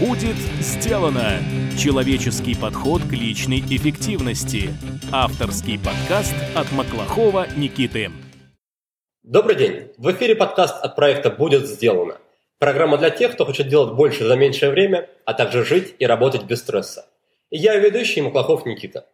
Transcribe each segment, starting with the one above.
Будет сделано! Человеческий подход к личной эффективности. Авторский подкаст от Маклахова Никиты. Добрый день! В эфире подкаст от проекта «Будет сделано». Программа для тех, кто хочет делать больше за меньшее время, а также жить и работать без стресса. Я ведущий Маклахов Никита.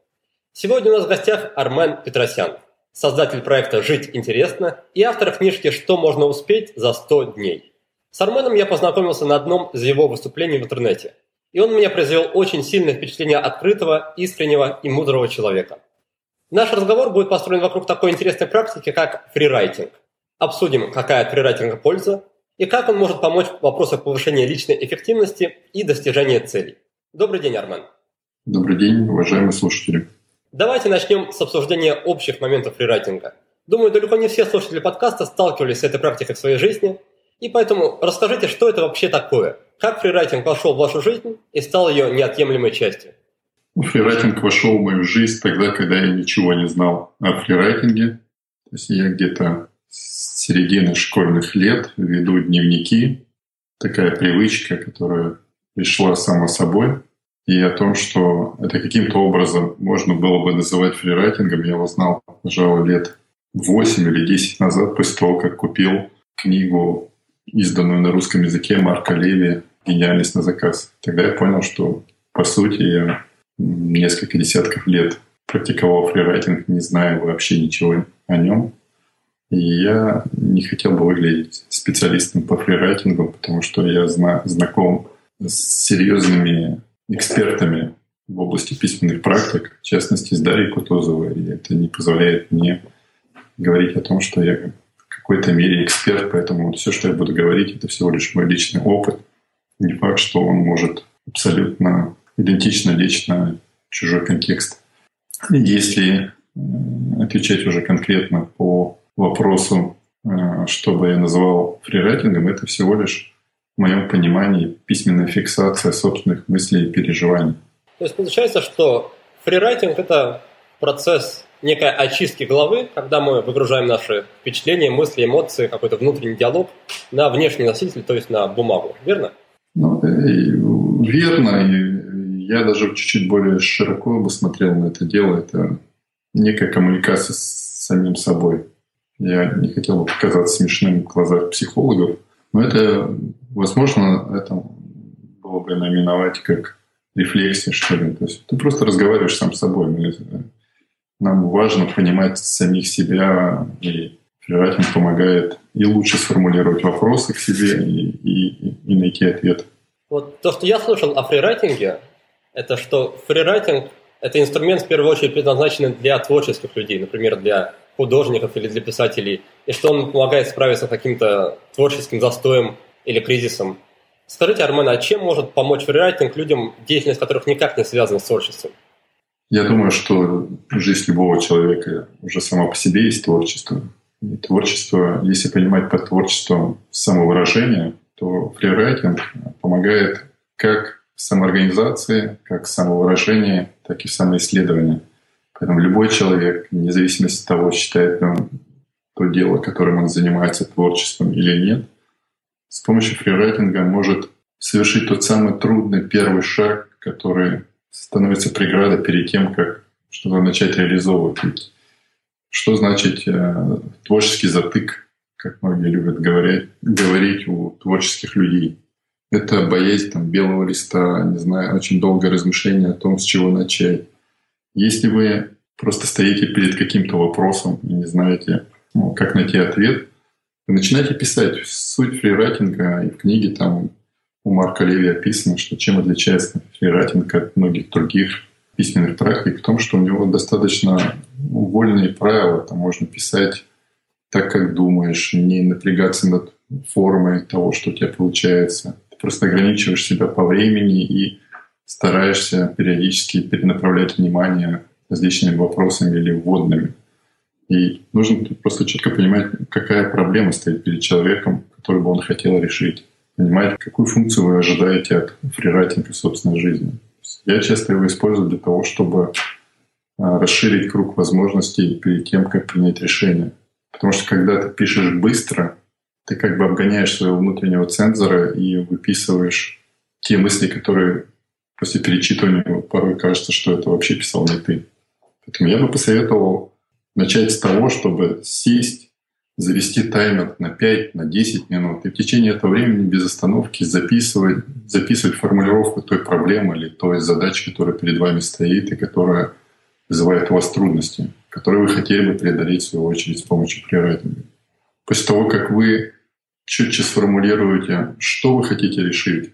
Сегодня у нас в гостях Армен Петросян, создатель проекта «Жить интересно» и автор книжки «Что можно успеть за 100 дней». С Арменом я познакомился на одном из его выступлений в интернете. И он меня произвел очень сильное впечатление открытого, искреннего и мудрого человека. Наш разговор будет построен вокруг такой интересной практики, как фрирайтинг. Обсудим, какая от фрирайтинга польза и как он может помочь в вопросах повышения личной эффективности и достижения целей. Добрый день, Армен. Добрый день, уважаемые слушатели. Давайте начнем с обсуждения общих моментов фрирайтинга. Думаю, далеко не все слушатели подкаста сталкивались с этой практикой в своей жизни, и поэтому расскажите, что это вообще такое? Как фрирайтинг вошел в вашу жизнь и стал ее неотъемлемой частью? Фрирайтинг вошел в мою жизнь тогда, когда я ничего не знал о фрирайтинге. То есть я где-то с середины школьных лет веду дневники. Такая привычка, которая пришла сама собой. И о том, что это каким-то образом можно было бы называть фрирайтингом, я узнал, пожалуй, лет 8 или 10 назад, после того, как купил книгу изданную на русском языке Марка Леви «Гениальность на заказ». Тогда я понял, что, по сути, я несколько десятков лет практиковал фрирайтинг, не зная вообще ничего о нем. И я не хотел бы выглядеть специалистом по фрирайтингу, потому что я зна- знаком с серьезными экспертами в области письменных практик, в частности, с Дарьей Кутузовой. И это не позволяет мне говорить о том, что я какой-то мере эксперт, поэтому все, что я буду говорить, это всего лишь мой личный опыт. Не факт, что он может абсолютно идентично лечь на чужой контекст. Если э, отвечать уже конкретно по вопросу, э, что бы я называл фрирайтингом, это всего лишь в моем понимании письменная фиксация собственных мыслей и переживаний. То есть получается, что фрирайтинг – это процесс некой очистки головы, когда мы выгружаем наши впечатления, мысли, эмоции, какой-то внутренний диалог на внешний носитель, то есть на бумагу. Верно? Ну, верно. И я даже чуть-чуть более широко бы смотрел на это дело. Это некая коммуникация с самим собой. Я не хотел бы показаться смешным в глазах психологов, но это, возможно, это было бы наименовать как рефлексия, что ли. То есть ты просто разговариваешь сам с собой. Нам важно понимать самих себя, и фрирайтинг помогает и лучше сформулировать вопросы к себе, и, и, и найти ответ. Вот то, что я слышал о фрирайтинге, это что фрирайтинг – это инструмент, в первую очередь, предназначенный для творческих людей, например, для художников или для писателей, и что он помогает справиться с каким-то творческим застоем или кризисом. Скажите, Армен, а чем может помочь фрирайтинг людям, деятельность которых никак не связана с творчеством? Я думаю, что жизнь любого человека уже сама по себе есть творчество. И творчество, если понимать под творчеством самовыражение, то фрирайтинг помогает как в самоорганизации, как в самовыражении, так и в самоисследовании. Поэтому любой человек, вне зависимости от того, считает он то дело, которым он занимается творчеством или нет, с помощью фрирайтинга может совершить тот самый трудный первый шаг, который становится преградой перед тем, как что-то начать реализовывать. Что значит э, творческий затык, как многие любят говорить, говорить у творческих людей? Это боязнь там, белого листа, не знаю, очень долгое размышление о том, с чего начать. Если вы просто стоите перед каким-то вопросом и не знаете, ну, как найти ответ, вы начинаете писать. Суть фрирайтинга и в книге там у Марка Леви описано, что чем отличается фрирайтинг от многих других письменных практик, в том, что у него достаточно вольные правила. Там можно писать так, как думаешь, не напрягаться над формой того, что у тебя получается. Ты просто ограничиваешь себя по времени и стараешься периодически перенаправлять внимание различными вопросами или вводными. И нужно просто четко понимать, какая проблема стоит перед человеком, которую бы он хотел решить понимать, какую функцию вы ожидаете от фрирайтинга в собственной жизни. Я часто его использую для того, чтобы а, расширить круг возможностей перед тем, как принять решение. Потому что когда ты пишешь быстро, ты как бы обгоняешь своего внутреннего цензора и выписываешь те мысли, которые после перечитывания порой кажется, что это вообще писал не ты. Поэтому я бы посоветовал начать с того, чтобы сесть, завести таймер на 5, на 10 минут и в течение этого времени без остановки записывать, записывать формулировку той проблемы или той задачи, которая перед вами стоит и которая вызывает у вас трудности, которые вы хотели бы преодолеть в свою очередь с помощью прерайтинга. После того, как вы четче сформулируете, что вы хотите решить,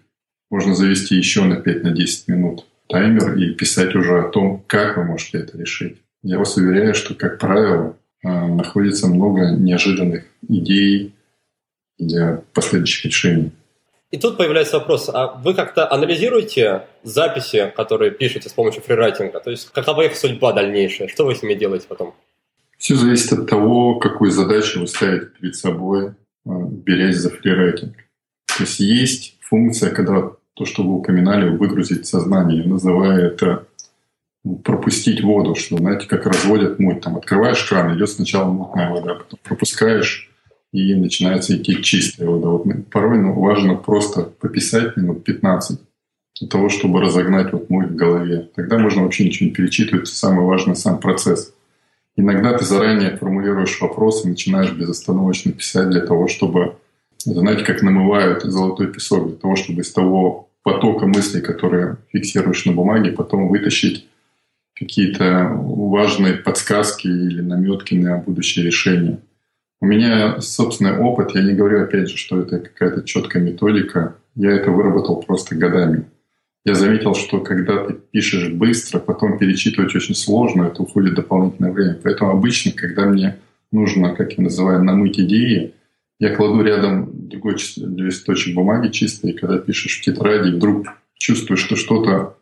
можно завести еще на 5-10 на минут таймер и писать уже о том, как вы можете это решить. Я вас уверяю, что, как правило, находится много неожиданных идей для последующих решений. И тут появляется вопрос, а вы как-то анализируете записи, которые пишете с помощью фрирайтинга? То есть какова их судьба дальнейшая? Что вы с ними делаете потом? Все зависит от того, какую задачу вы ставите перед собой, а, берясь за фрирайтинг. То есть есть функция, когда то, что вы упоминали, выгрузить сознание. Я называю это пропустить воду, что, знаете, как разводят муть. Там открываешь кран, идет сначала мутная вода, потом пропускаешь, и начинается идти чистая вода. Вот порой ну, важно просто пописать минут 15 для того, чтобы разогнать вот муть в голове. Тогда можно вообще ничего не перечитывать. Самое важное — сам процесс. Иногда ты заранее формулируешь вопрос и начинаешь безостановочно писать для того, чтобы... Знаете, как намывают золотой песок, для того, чтобы из того потока мыслей, которые фиксируешь на бумаге, потом вытащить какие-то важные подсказки или наметки на будущее решение. У меня собственный опыт, я не говорю опять же, что это какая-то четкая методика, я это выработал просто годами. Я заметил, что когда ты пишешь быстро, потом перечитывать очень сложно, это уходит дополнительное время. Поэтому обычно, когда мне нужно, как я называю, намыть идеи, я кладу рядом другой листочек бумаги чистый, и когда пишешь в тетради, вдруг чувствуешь, что что-то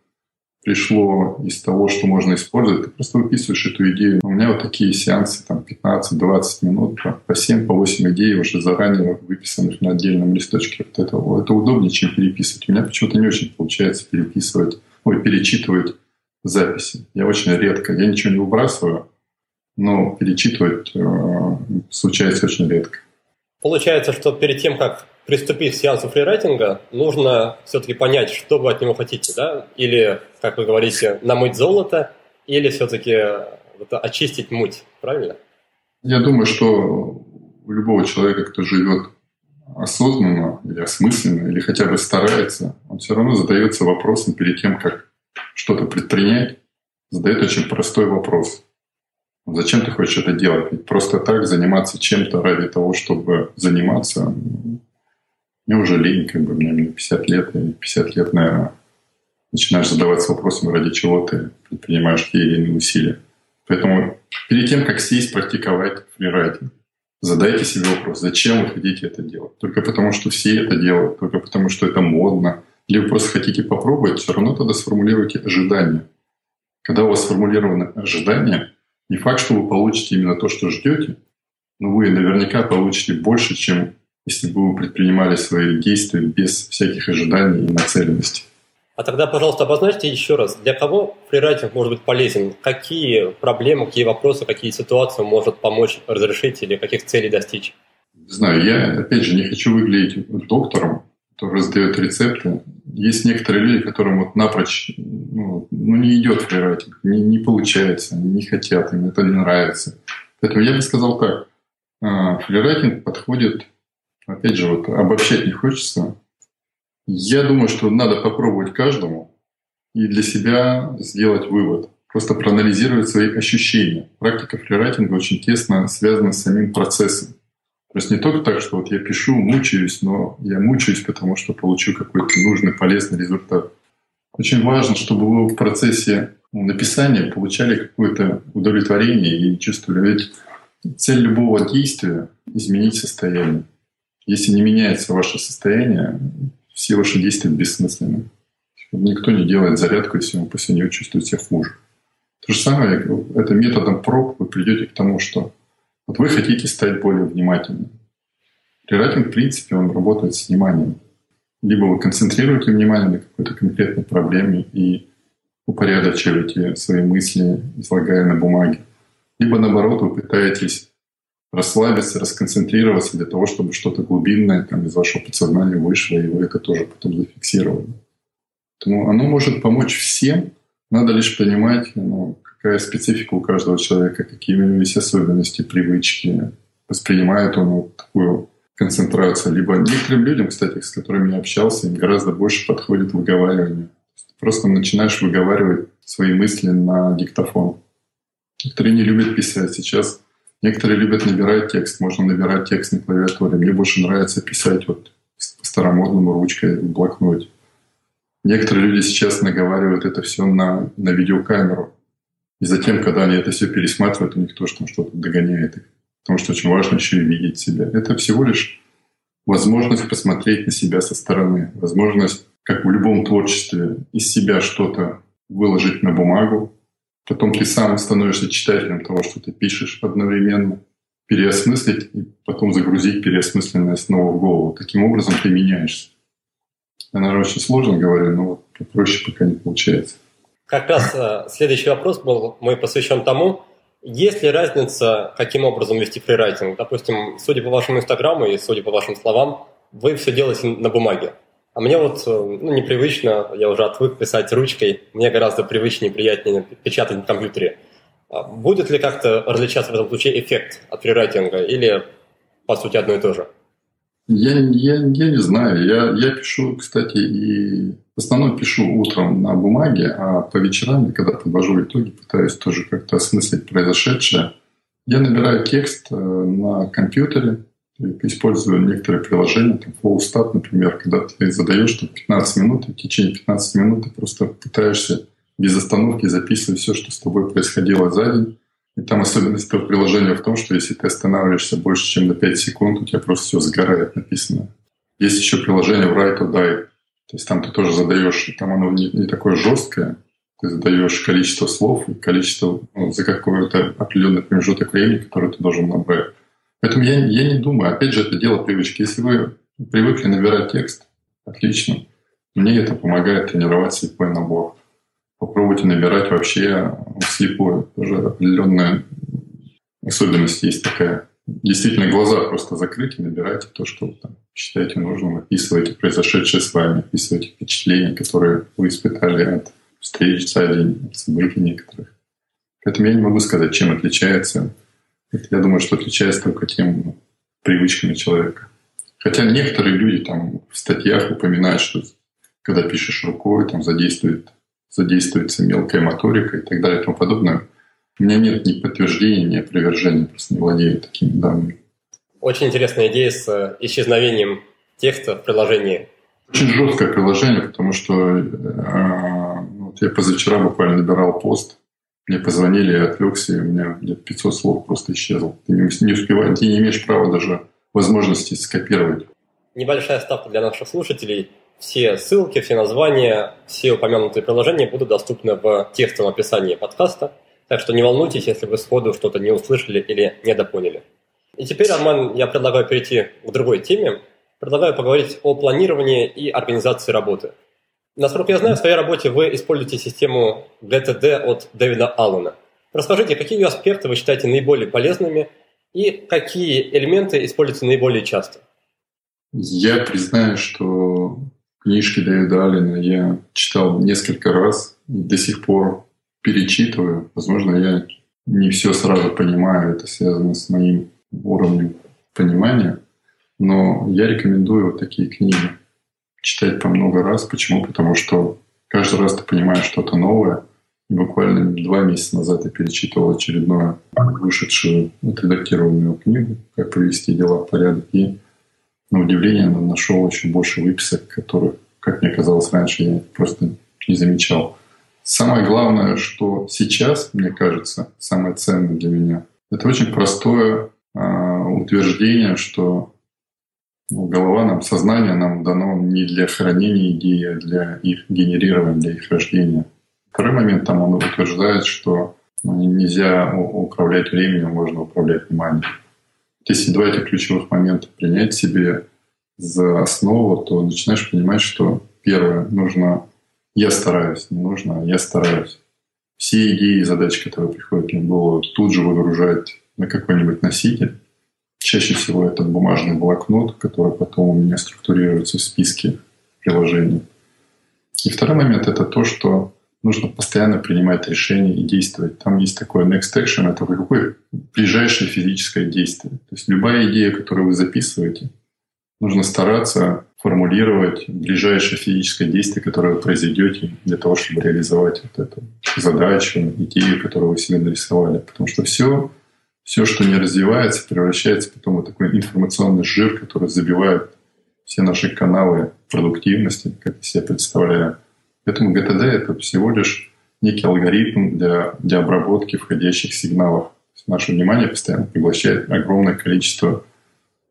пришло из того, что можно использовать, ты просто выписываешь эту идею. У меня вот такие сеансы, там 15-20 минут, по 7-8 по идей уже заранее выписанных на отдельном листочке. Вот это, это удобнее, чем переписывать. У меня почему-то не очень получается переписывать, ой, перечитывать записи. Я очень редко, я ничего не выбрасываю, но перечитывать э, случается очень редко. Получается, что перед тем, как приступить к сеансу фрирайтинга, нужно все-таки понять, что вы от него хотите, да? Или, как вы говорите, намыть золото, или все-таки очистить муть, правильно? Я думаю, что у любого человека, кто живет осознанно или осмысленно, или хотя бы старается, он все равно задается вопросом перед тем, как что-то предпринять, задает очень простой вопрос. Зачем ты хочешь это делать? Ведь просто так заниматься чем-то ради того, чтобы заниматься, мне уже лень, как бы мне 50 лет, и 50 лет, наверное, начинаешь задаваться вопросом, ради чего ты предпринимаешь те или иные усилия. Поэтому перед тем, как сесть, практиковать фрирайтинг, задайте себе вопрос, зачем вы хотите это делать? Только потому, что все это делают, только потому, что это модно, или вы просто хотите попробовать, все равно тогда сформулируйте ожидания. Когда у вас сформулированы ожидания, не факт, что вы получите именно то, что ждете, но вы наверняка получите больше, чем если бы вы предпринимали свои действия без всяких ожиданий и нацеленности. А тогда, пожалуйста, обозначьте еще раз, для кого фрирайтинг может быть полезен? Какие проблемы, какие вопросы, какие ситуации может помочь разрешить или каких целей достичь? Не знаю, я, опять же, не хочу выглядеть доктором, который раздает рецепты. Есть некоторые люди, которым вот напрочь ну, ну не идет фрирайтинг, не, не получается, они не хотят, им это не нравится. Поэтому я бы сказал так. А, фрирайтинг подходит Опять же, вот обобщать не хочется. Я думаю, что надо попробовать каждому и для себя сделать вывод. Просто проанализировать свои ощущения. Практика фрирайтинга очень тесно связана с самим процессом. То есть не только так, что вот я пишу, мучаюсь, но я мучаюсь, потому что получу какой-то нужный, полезный результат. Очень важно, чтобы вы в процессе написания получали какое-то удовлетворение и чувствовали. Ведь цель любого действия — изменить состояние. Если не меняется ваше состояние, все ваши действия бессмысленны. Никто не делает зарядку, если он после нее чувствует себя хуже. То же самое, это методом проб вы придете к тому, что вот вы хотите стать более внимательным. Рерайтинг, в принципе, он работает с вниманием. Либо вы концентрируете внимание на какой-то конкретной проблеме и упорядочиваете свои мысли, излагая на бумаге. Либо наоборот, вы пытаетесь расслабиться, расконцентрироваться для того, чтобы что-то глубинное там, из вашего подсознания вышло, и вы это тоже потом зафиксировали. Поэтому оно может помочь всем, надо лишь понимать, ну, какая специфика у каждого человека, какие у него есть особенности, привычки, воспринимает он вот такую концентрацию. Либо некоторым людям, кстати, с которыми я общался, им гораздо больше подходит выговаривание. Просто начинаешь выговаривать свои мысли на диктофон. Некоторые не любят писать. Сейчас некоторые любят набирать текст. Можно набирать текст на клавиатуре. Мне больше нравится писать вот по-старомодному ручкой в блокноте. Некоторые люди сейчас наговаривают это все на, на видеокамеру. И затем, когда они это все пересматривают, у них тоже там что-то догоняет их. Потому что очень важно еще и видеть себя. Это всего лишь возможность посмотреть на себя со стороны. Возможность, как в любом творчестве, из себя что-то выложить на бумагу. Потом ты сам становишься читателем того, что ты пишешь одновременно. Переосмыслить и потом загрузить переосмысленное снова в голову. Таким образом ты меняешься. Я, наверное, очень сложно говорю, но вот проще пока не получается. Как раз э, следующий вопрос был мой посвящен тому, есть ли разница, каким образом вести фрирайтинг? Допустим, судя по вашему инстаграму и судя по вашим словам, вы все делаете на бумаге. А мне вот э, ну, непривычно, я уже отвык писать ручкой, мне гораздо привычнее и приятнее печатать на компьютере. А будет ли как-то различаться в этом случае эффект от фрирайтинга или, по сути, одно и то же? Я, я, я не знаю. Я, я пишу, кстати, и в основном пишу утром на бумаге, а по вечерам, когда подвожу итоги, пытаюсь тоже как-то осмыслить произошедшее. Я набираю текст э, на компьютере, использую некоторые приложения, там FlowStat, например, когда ты задаешь там, 15 минут, и в течение 15 минут ты просто пытаешься без остановки записывать все, что с тобой происходило за день, и там особенность этого приложения в том, что если ты останавливаешься больше, чем на 5 секунд, у тебя просто все сгорает написано. Есть еще приложение Write or Die. То есть там ты тоже задаешь, там оно не, не такое жесткое, ты задаешь количество слов и количество ну, за какой-то определенный промежуток времени, который ты должен набрать. Поэтому я, я не думаю, опять же, это дело привычки. Если вы привыкли набирать текст, отлично. Мне это помогает тренировать слепой набор попробуйте набирать вообще вслепую. Тоже определенная особенность есть такая. Действительно, глаза просто закрыть и набирайте то, что вы там считаете нужным, описывайте произошедшее с вами, описывайте впечатления, которые вы испытали от встреч за день, от событий некоторых. Поэтому я не могу сказать, чем отличается. Это, я думаю, что отличается только тем привычками человека. Хотя некоторые люди там в статьях упоминают, что когда пишешь рукой, там задействует задействуется мелкая моторика и так далее и тому подобное. У меня нет ни подтверждения, ни опровержения, просто не владею такими данными. Очень интересная идея с э, исчезновением текста в приложении. Очень жесткое приложение, потому что э, вот я позавчера буквально набирал пост, мне позвонили, я отвлекся, и у меня где-то 500 слов просто исчезло. Ты не, не успеваешь, ты не имеешь права даже возможности скопировать. Небольшая ставка для наших слушателей – все ссылки, все названия, все упомянутые приложения будут доступны в текстовом описании подкаста, так что не волнуйтесь, если вы сходу что-то не услышали или недопоняли. И теперь, Арман, я предлагаю перейти к другой теме. Предлагаю поговорить о планировании и организации работы. Насколько я знаю, в своей работе вы используете систему GTD от Дэвида Аллена. Расскажите, какие ее аспекты вы считаете наиболее полезными и какие элементы используются наиболее часто? Я признаю, что Книжки Дэвида Аллена я читал несколько раз и до сих пор перечитываю. Возможно, я не все сразу понимаю, это связано с моим уровнем понимания, но я рекомендую вот такие книги читать по много раз. Почему? Потому что каждый раз ты понимаешь что-то новое. И буквально два месяца назад я перечитывал очередную вышедшую, отредактированную книгу «Как привести дела в порядок». И на удивление нашел очень больше выписок, которых, как мне казалось раньше, я просто не замечал. Самое главное, что сейчас, мне кажется, самое ценное для меня, это очень простое э, утверждение, что голова нам, сознание нам дано не для хранения идей, а для их генерирования, для их рождения. Второй момент, там он утверждает, что ну, нельзя управлять временем, можно управлять вниманием. Если два этих ключевых момента принять себе за основу, то начинаешь понимать, что первое, нужно «я стараюсь», не нужно «я стараюсь». Все идеи и задачи, которые приходят мне в голову, тут же выгружать на какой-нибудь носитель. Чаще всего это бумажный блокнот, который потом у меня структурируется в списке приложений. И второй момент – это то, что нужно постоянно принимать решения и действовать. Там есть такое next action, это какое ближайшее физическое действие. То есть любая идея, которую вы записываете, нужно стараться формулировать ближайшее физическое действие, которое вы произведете для того, чтобы реализовать вот эту задачу, идею, которую вы себе нарисовали. Потому что все, все, что не развивается, превращается потом в такой информационный жир, который забивает все наши каналы продуктивности, как я себе представляю. Поэтому ГТД — это всего лишь некий алгоритм для, для обработки входящих сигналов. Наше внимание постоянно поглощает огромное количество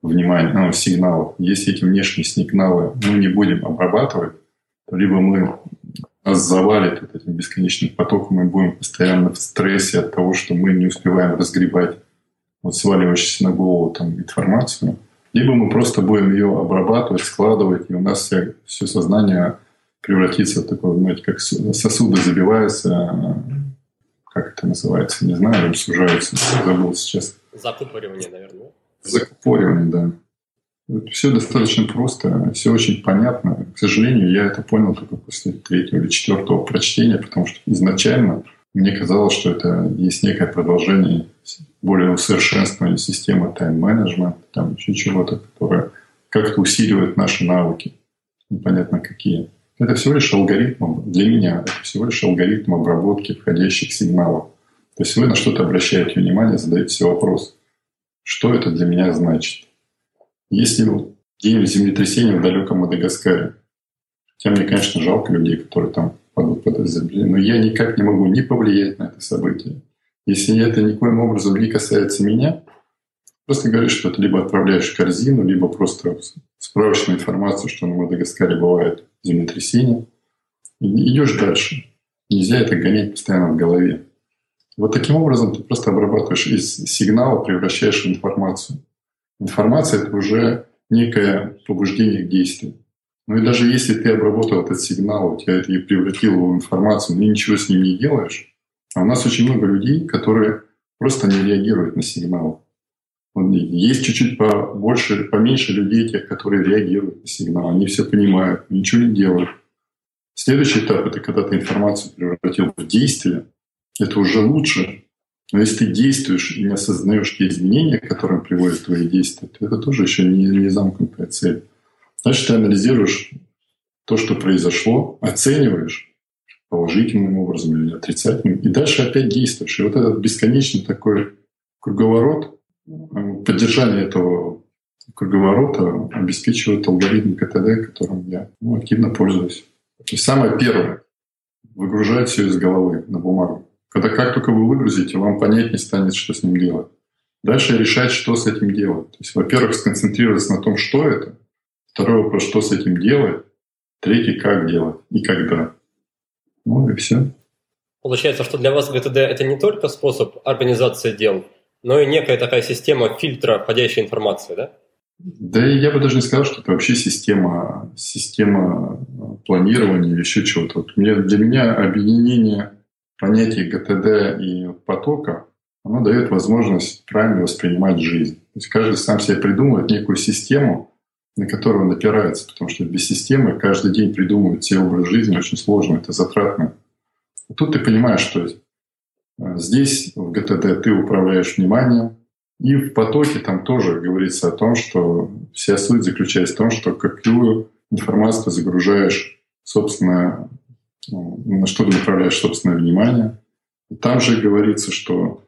внимания, ну, сигналов. Если эти внешние сигналы мы не будем обрабатывать, то либо мы нас завалит вот этим бесконечным потоком, мы будем постоянно в стрессе от того, что мы не успеваем разгребать вот сваливающуюся на голову там, информацию, либо мы просто будем ее обрабатывать, складывать, и у нас все, все сознание превратиться в такое, знаете, как сосуды забиваются, как это называется, не знаю, сужаются, забыл сейчас. Закупоривание, наверное. Закупоривание, да. Все достаточно просто, все очень понятно. К сожалению, я это понял только после третьего или четвертого прочтения, потому что изначально мне казалось, что это есть некое продолжение более усовершенствования системы тайм-менеджмента, там еще чего-то, которое как-то усиливает наши навыки, непонятно какие. Это всего лишь алгоритм, для меня это всего лишь алгоритм обработки входящих сигналов. То есть вы на что-то обращаете внимание, задаете себе вопрос, что это для меня значит. Если день землетрясения в далеком Мадагаскаре, хотя мне, конечно, жалко людей, которые там падут под это землетрясение, но я никак не могу не повлиять на это событие. Если это никоим образом не касается меня, просто говоришь, что это либо отправляешь в корзину, либо просто справочную информацию, что на Мадагаскаре бывает землетрясение. Идешь дальше. Нельзя это гонять постоянно в голове. Вот таким образом ты просто обрабатываешь из сигнала, превращаешь в информацию. Информация — это уже некое побуждение к действию. Ну и даже если ты обработал этот сигнал, у тебя это и превратил его в информацию, но ничего с ним не делаешь, а у нас очень много людей, которые просто не реагируют на сигнал. Есть чуть-чуть побольше, поменьше людей, тех, которые реагируют на сигнал. Они все понимают, ничего не делают. Следующий этап — это когда ты информацию превратил в действие. Это уже лучше. Но если ты действуешь и не осознаешь те изменения, к которым приводят твои действия, то это тоже еще не, не замкнутая цель. Значит, ты анализируешь то, что произошло, оцениваешь положительным образом или отрицательным, и дальше опять действуешь. И вот этот бесконечный такой круговорот поддержание этого круговорота обеспечивает алгоритм КТД, которым я ну, активно пользуюсь. Есть самое первое — выгружать все из головы на бумагу. Когда как только вы выгрузите, вам понять не станет, что с ним делать. Дальше решать, что с этим делать. То есть, во-первых, сконцентрироваться на том, что это. Второй вопрос, что с этим делать. Третий, как делать и когда. Ну и все. Получается, что для вас ГТД – это не только способ организации дел, но и некая такая система фильтра входящей информации, да? Да и я бы даже не сказал, что это вообще система, система планирования или еще чего-то. Вот для меня объединение понятий ГТД и потока, оно дает возможность правильно воспринимать жизнь. То есть каждый сам себе придумывает некую систему, на которую он опирается, потому что без системы каждый день придумывать себе образ жизни очень сложно, это затратно. И тут ты понимаешь, что Здесь в ГТД ты управляешь вниманием, и в потоке там тоже говорится о том, что вся суть заключается в том, что какую информацию ты загружаешь, собственно, на что ты направляешь собственное внимание. Там же говорится, что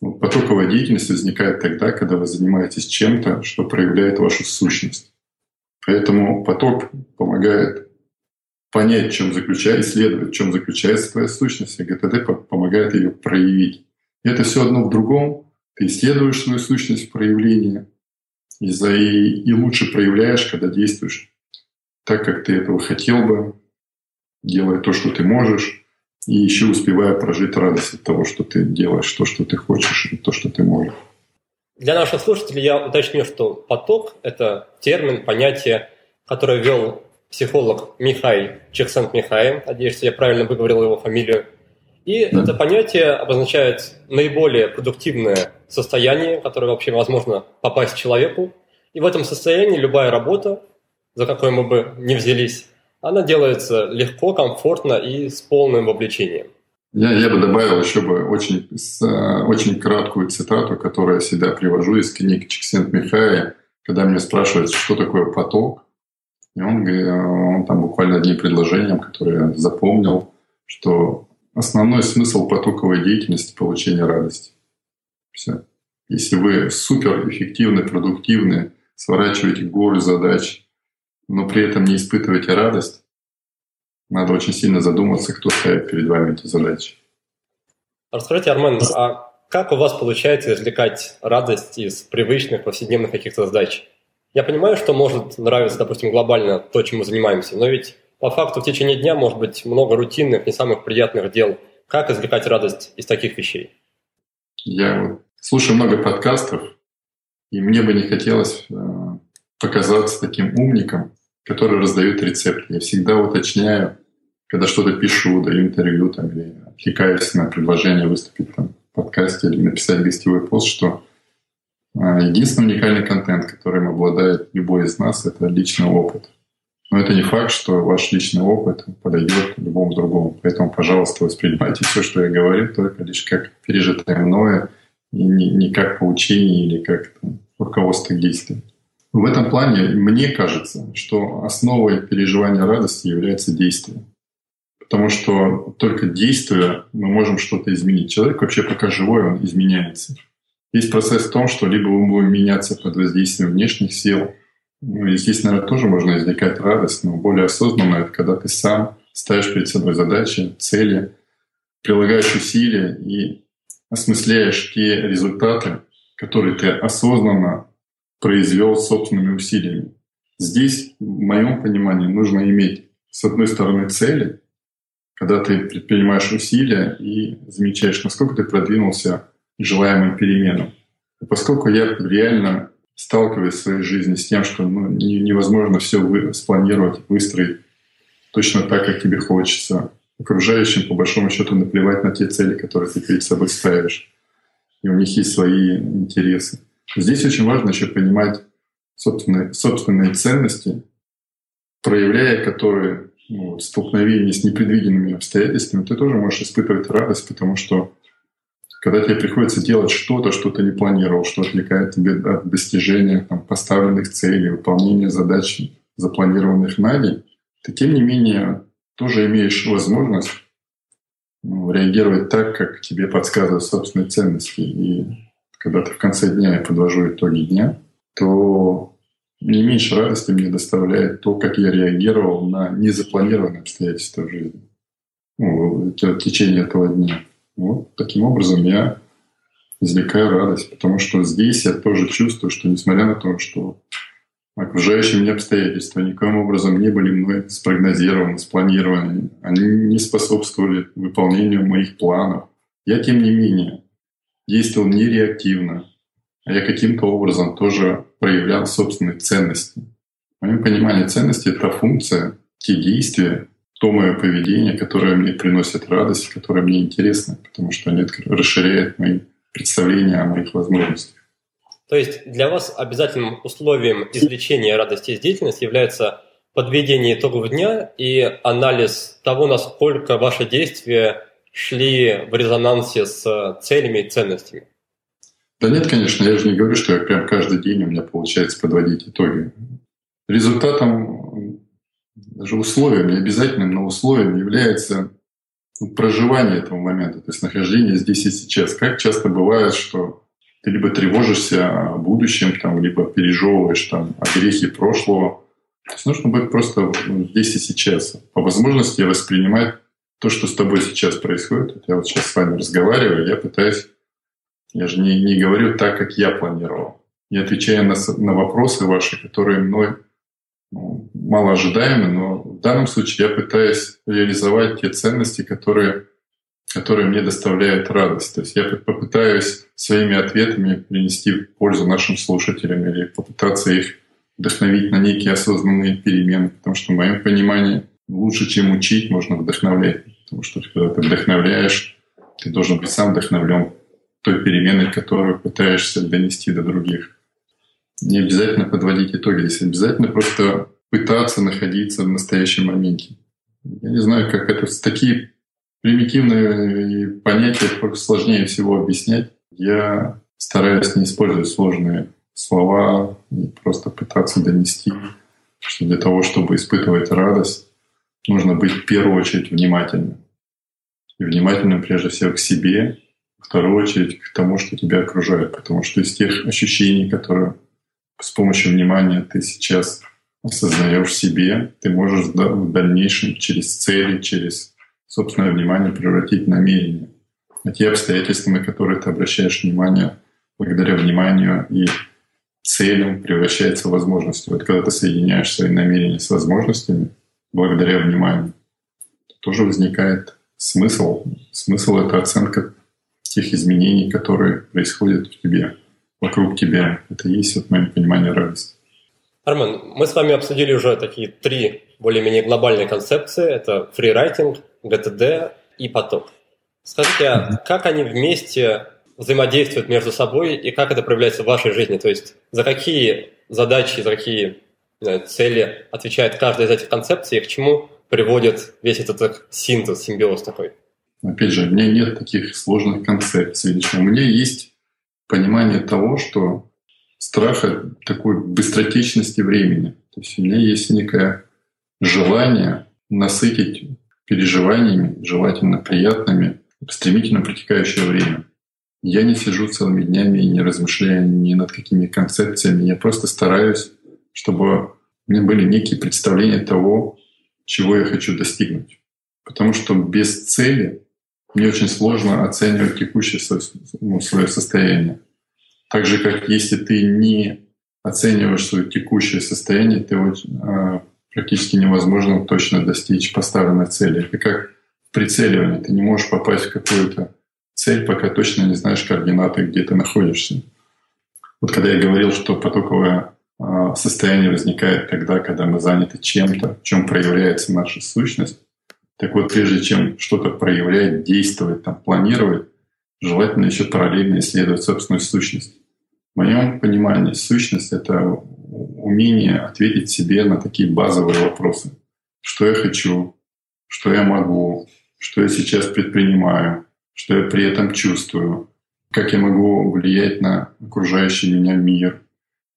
потоковая деятельность возникает тогда, когда вы занимаетесь чем-то, что проявляет вашу сущность. Поэтому поток помогает понять, чем заключается, исследовать, в чем заключается твоя сущность, и ГТД помогает ее проявить. И это все одно в другом. Ты исследуешь свою сущность в проявлении, и, за, и, и лучше проявляешь, когда действуешь так, как ты этого хотел бы, делая то, что ты можешь, и еще успевая прожить радость от того, что ты делаешь, то, что ты хочешь, и то, что ты можешь. Для наших слушателей я уточню, что поток – это термин, понятие, которое ввел психолог Михай Чексант-Михай, надеюсь, я правильно выговорил его фамилию. И да. это понятие обозначает наиболее продуктивное состояние, которое вообще возможно попасть человеку. И в этом состоянии любая работа, за какой мы бы не взялись, она делается легко, комфортно и с полным вовлечением. Я, я бы добавил еще бы очень, с, очень краткую цитату, которую я всегда привожу из книги Чиксент Михая, когда меня спрашивают, что такое поток. И он, он там буквально одним предложением, которое я запомнил, что основной смысл потоковой деятельности – получение радости. Все. Если вы суперэффективны, продуктивны, сворачиваете горы задач, но при этом не испытываете радость, надо очень сильно задуматься, кто ставит перед вами эти задачи. Расскажите, Армен, а как у вас получается извлекать радость из привычных повседневных каких-то задач? Я понимаю, что может нравиться, допустим, глобально то, чем мы занимаемся, но ведь по факту в течение дня может быть много рутинных, не самых приятных дел. Как извлекать радость из таких вещей? Я слушаю много подкастов, и мне бы не хотелось э, показаться таким умником, который раздает рецепт. Я всегда уточняю, когда что-то пишу, даю интервью там, или отвлекаюсь на предложение выступить там, в подкасте или написать гостевой пост, что э, единственный уникальный контент, которым обладает любой из нас, это личный опыт. Но это не факт, что ваш личный опыт подойдет любому другому. Поэтому, пожалуйста, воспринимайте все, что я говорю, только лишь как пережитое мною, и не, не как поучение или как там, руководство к действию. В этом плане мне кажется, что основой переживания радости является действие. Потому что только действуя мы можем что-то изменить. Человек вообще пока живой, он изменяется. Есть процесс в том, что либо мы будем меняться под воздействием внешних сил, ну, и здесь, наверное, тоже можно извлекать радость, но более осознанно это когда ты сам ставишь перед собой задачи, цели, прилагаешь усилия и осмысляешь те результаты, которые ты осознанно произвел собственными усилиями. Здесь, в моем понимании, нужно иметь, с одной стороны, цели, когда ты предпринимаешь усилия и замечаешь, насколько ты продвинулся к желаемым переменам. И поскольку я реально сталкиваюсь в своей жизни с тем, что ну, невозможно все спланировать, выстроить точно так, как тебе хочется. Окружающим, по большому счету, наплевать на те цели, которые ты перед собой ставишь. И у них есть свои интересы. Здесь очень важно еще понимать собственные, собственные ценности, проявляя которые ну, в столкновении с непредвиденными обстоятельствами, ты тоже можешь испытывать радость, потому что когда тебе приходится делать что-то, что ты не планировал, что отвлекает тебя от достижения там, поставленных целей, выполнения задач, запланированных на день, ты тем не менее тоже имеешь возможность ну, реагировать так, как тебе подсказывают собственные ценности. И когда ты в конце дня я подвожу итоги дня, то не меньше радости мне доставляет то, как я реагировал на незапланированные обстоятельства в жизни ну, в течение этого дня. Вот таким образом я извлекаю радость, потому что здесь я тоже чувствую, что несмотря на то, что окружающие меня обстоятельства никоим образом не были мной спрогнозированы, спланированы, они не способствовали выполнению моих планов. Я, тем не менее, действовал не реактивно, а я каким-то образом тоже проявлял собственные ценности. В моем ценности — это функция, те действия, то мое поведение, которое мне приносит радость, которое мне интересно, потому что они расширяют мои представления о моих возможностях. То есть для вас обязательным условием извлечения радости из деятельности является подведение итогов дня и анализ того, насколько ваши действия шли в резонансе с целями и ценностями? Да нет, конечно, я же не говорю, что я прям каждый день у меня получается подводить итоги. Результатом, даже условием, не обязательным, но условием является проживание этого момента, то есть нахождение здесь и сейчас. Как часто бывает, что ты либо тревожишься о будущем, там, либо пережевываешь там, о грехе прошлого. То есть нужно быть просто здесь и сейчас. По возможности воспринимать то, что с тобой сейчас происходит, вот я вот сейчас с вами разговариваю, я пытаюсь, я же не, не говорю так, как я планировал. Я отвечаю на, на вопросы ваши, которые мной ну, мало ожидаемы, но в данном случае я пытаюсь реализовать те ценности, которые, которые мне доставляют радость. То есть я попытаюсь своими ответами принести пользу нашим слушателям или попытаться их вдохновить на некие осознанные перемены, потому что в моем понимании – лучше, чем учить, можно вдохновлять. Потому что когда ты вдохновляешь, ты должен быть сам вдохновлен той переменой, которую пытаешься донести до других. Не обязательно подводить итоги, здесь обязательно просто пытаться находиться в настоящем моменте. Я не знаю, как это... Такие примитивные понятия сложнее всего объяснять. Я стараюсь не использовать сложные слова и просто пытаться донести, что для того, чтобы испытывать радость, нужно быть в первую очередь внимательным. И внимательным прежде всего к себе, в вторую очередь к тому, что тебя окружает. Потому что из тех ощущений, которые с помощью внимания ты сейчас осознаешь себе, ты можешь в дальнейшем через цели, через собственное внимание превратить в намерение. А те обстоятельства, на которые ты обращаешь внимание, благодаря вниманию и целям превращается в возможности. Вот когда ты соединяешь свои намерения с возможностями, благодаря вниманию, тоже возникает смысл. Смысл — это оценка тех изменений, которые происходят в тебе, вокруг тебя. Это и есть, вот мое понимание, радости. Армен, мы с вами обсудили уже такие три более-менее глобальные концепции. Это фрирайтинг, ГТД и поток. Скажите, а как они вместе взаимодействуют между собой и как это проявляется в вашей жизни? То есть за какие задачи, за какие знаю, цели отвечает каждая из этих концепций и к чему приводит весь этот синтез, симбиоз такой? Опять же, у меня нет таких сложных концепций. У меня есть понимание того, что страха такой быстротечности времени. То есть у меня есть некое желание насытить переживаниями, желательно приятными, стремительно протекающее время. Я не сижу целыми днями и не размышляю ни над какими концепциями. Я просто стараюсь, чтобы у меня были некие представления того, чего я хочу достигнуть. Потому что без цели мне очень сложно оценивать текущее ну, свое состояние. Так же, как если ты не оцениваешь свое текущее состояние, ты э, практически невозможно точно достичь поставленной цели. Это как прицеливание. Ты не можешь попасть в какую-то цель, пока точно не знаешь координаты, где ты находишься. Вот когда я говорил, что потоковое э, состояние возникает тогда, когда мы заняты чем-то, в чем проявляется наша сущность, так вот, прежде чем что-то проявлять, действовать, там, планировать, желательно еще параллельно исследовать собственную сущность. В моем понимании сущность — это умение ответить себе на такие базовые вопросы. Что я хочу, что я могу, что я сейчас предпринимаю, что я при этом чувствую, как я могу влиять на окружающий меня мир,